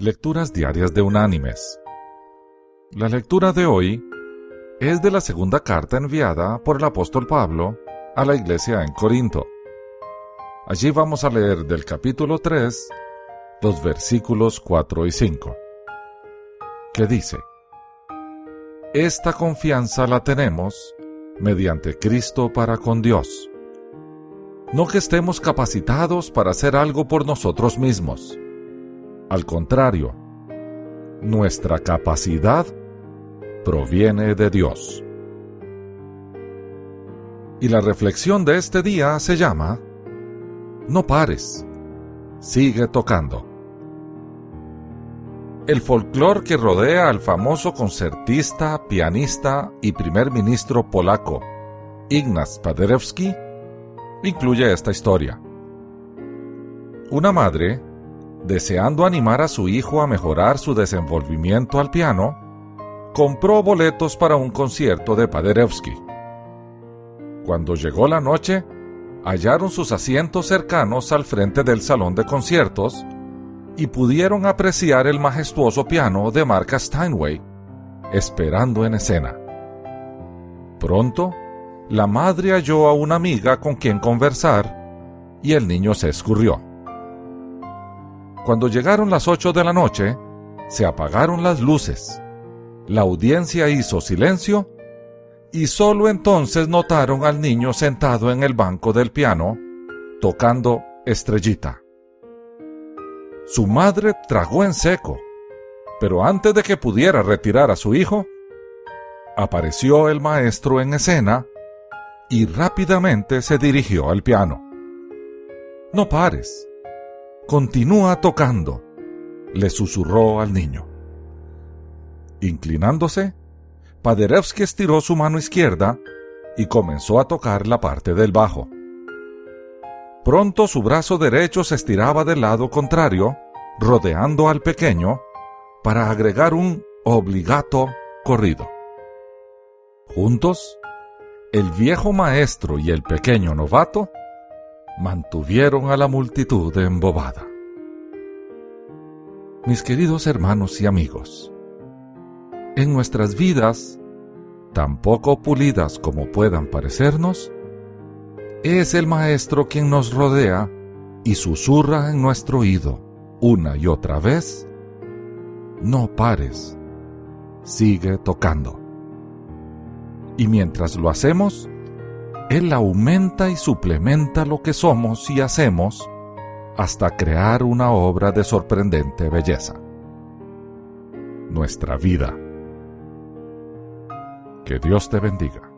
Lecturas Diarias de Unánimes. La lectura de hoy es de la segunda carta enviada por el apóstol Pablo a la iglesia en Corinto. Allí vamos a leer del capítulo 3 los versículos 4 y 5, que dice, Esta confianza la tenemos mediante Cristo para con Dios. No que estemos capacitados para hacer algo por nosotros mismos al contrario, nuestra capacidad proviene de Dios. Y la reflexión de este día se llama No pares, sigue tocando. El folclore que rodea al famoso concertista, pianista y primer ministro polaco Ignaz Paderewski incluye esta historia. Una madre deseando animar a su hijo a mejorar su desenvolvimiento al piano, compró boletos para un concierto de Paderewski. Cuando llegó la noche, hallaron sus asientos cercanos al frente del salón de conciertos y pudieron apreciar el majestuoso piano de marca Steinway, esperando en escena. Pronto, la madre halló a una amiga con quien conversar y el niño se escurrió. Cuando llegaron las ocho de la noche, se apagaron las luces. La audiencia hizo silencio y solo entonces notaron al niño sentado en el banco del piano, tocando Estrellita. Su madre tragó en seco, pero antes de que pudiera retirar a su hijo, apareció el maestro en escena y rápidamente se dirigió al piano. No pares, Continúa tocando, le susurró al niño. Inclinándose, Paderewski estiró su mano izquierda y comenzó a tocar la parte del bajo. Pronto su brazo derecho se estiraba del lado contrario, rodeando al pequeño, para agregar un obligato corrido. Juntos, el viejo maestro y el pequeño novato mantuvieron a la multitud embobada. Mis queridos hermanos y amigos, en nuestras vidas, tan poco pulidas como puedan parecernos, es el Maestro quien nos rodea y susurra en nuestro oído una y otra vez, no pares, sigue tocando. Y mientras lo hacemos, él aumenta y suplementa lo que somos y hacemos hasta crear una obra de sorprendente belleza. Nuestra vida. Que Dios te bendiga.